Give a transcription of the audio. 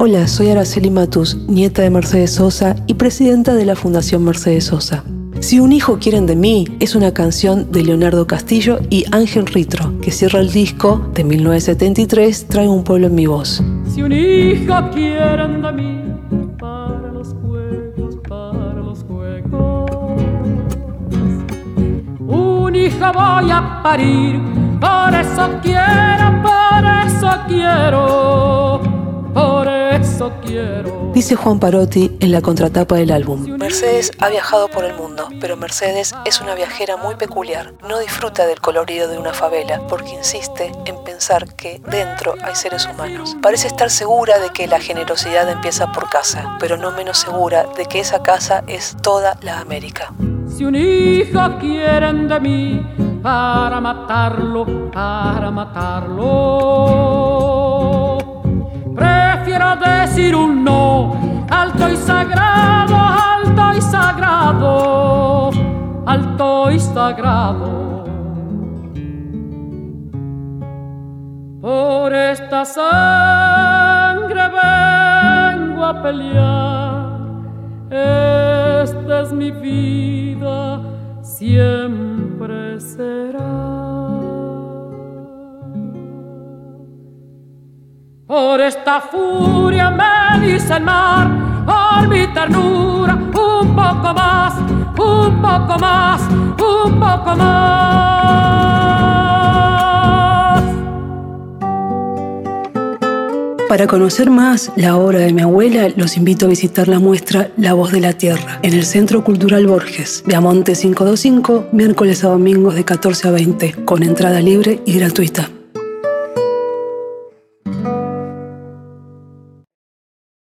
Hola, soy Araceli Matus, nieta de Mercedes Sosa y presidenta de la Fundación Mercedes Sosa. Si un hijo quieren de mí es una canción de Leonardo Castillo y Ángel Ritro, que cierra el disco de 1973 Trae un pueblo en mi voz. Si un hijo quieren de mí para los juegos, para los juegos, un hijo voy a parir, por eso quiero, por eso quiero. Dice Juan Parotti en la contratapa del álbum. Mercedes ha viajado por el mundo, pero Mercedes es una viajera muy peculiar. No disfruta del colorido de una favela porque insiste en pensar que dentro hay seres humanos. Parece estar segura de que la generosidad empieza por casa, pero no menos segura de que esa casa es toda la América. Si un hijo quieren de mí para matarlo, para matarlo, un no, alto y sagrado, alto y sagrado, alto y sagrado. Por esta sangre vengo a pelear, esta es mi vida, siempre será. Por esta furia me dice el mar, por mi ternura, un poco más, un poco más, un poco más. Para conocer más la obra de mi abuela, los invito a visitar la muestra La Voz de la Tierra en el Centro Cultural Borges, Viamonte 525, miércoles a domingos de 14 a 20, con entrada libre y gratuita.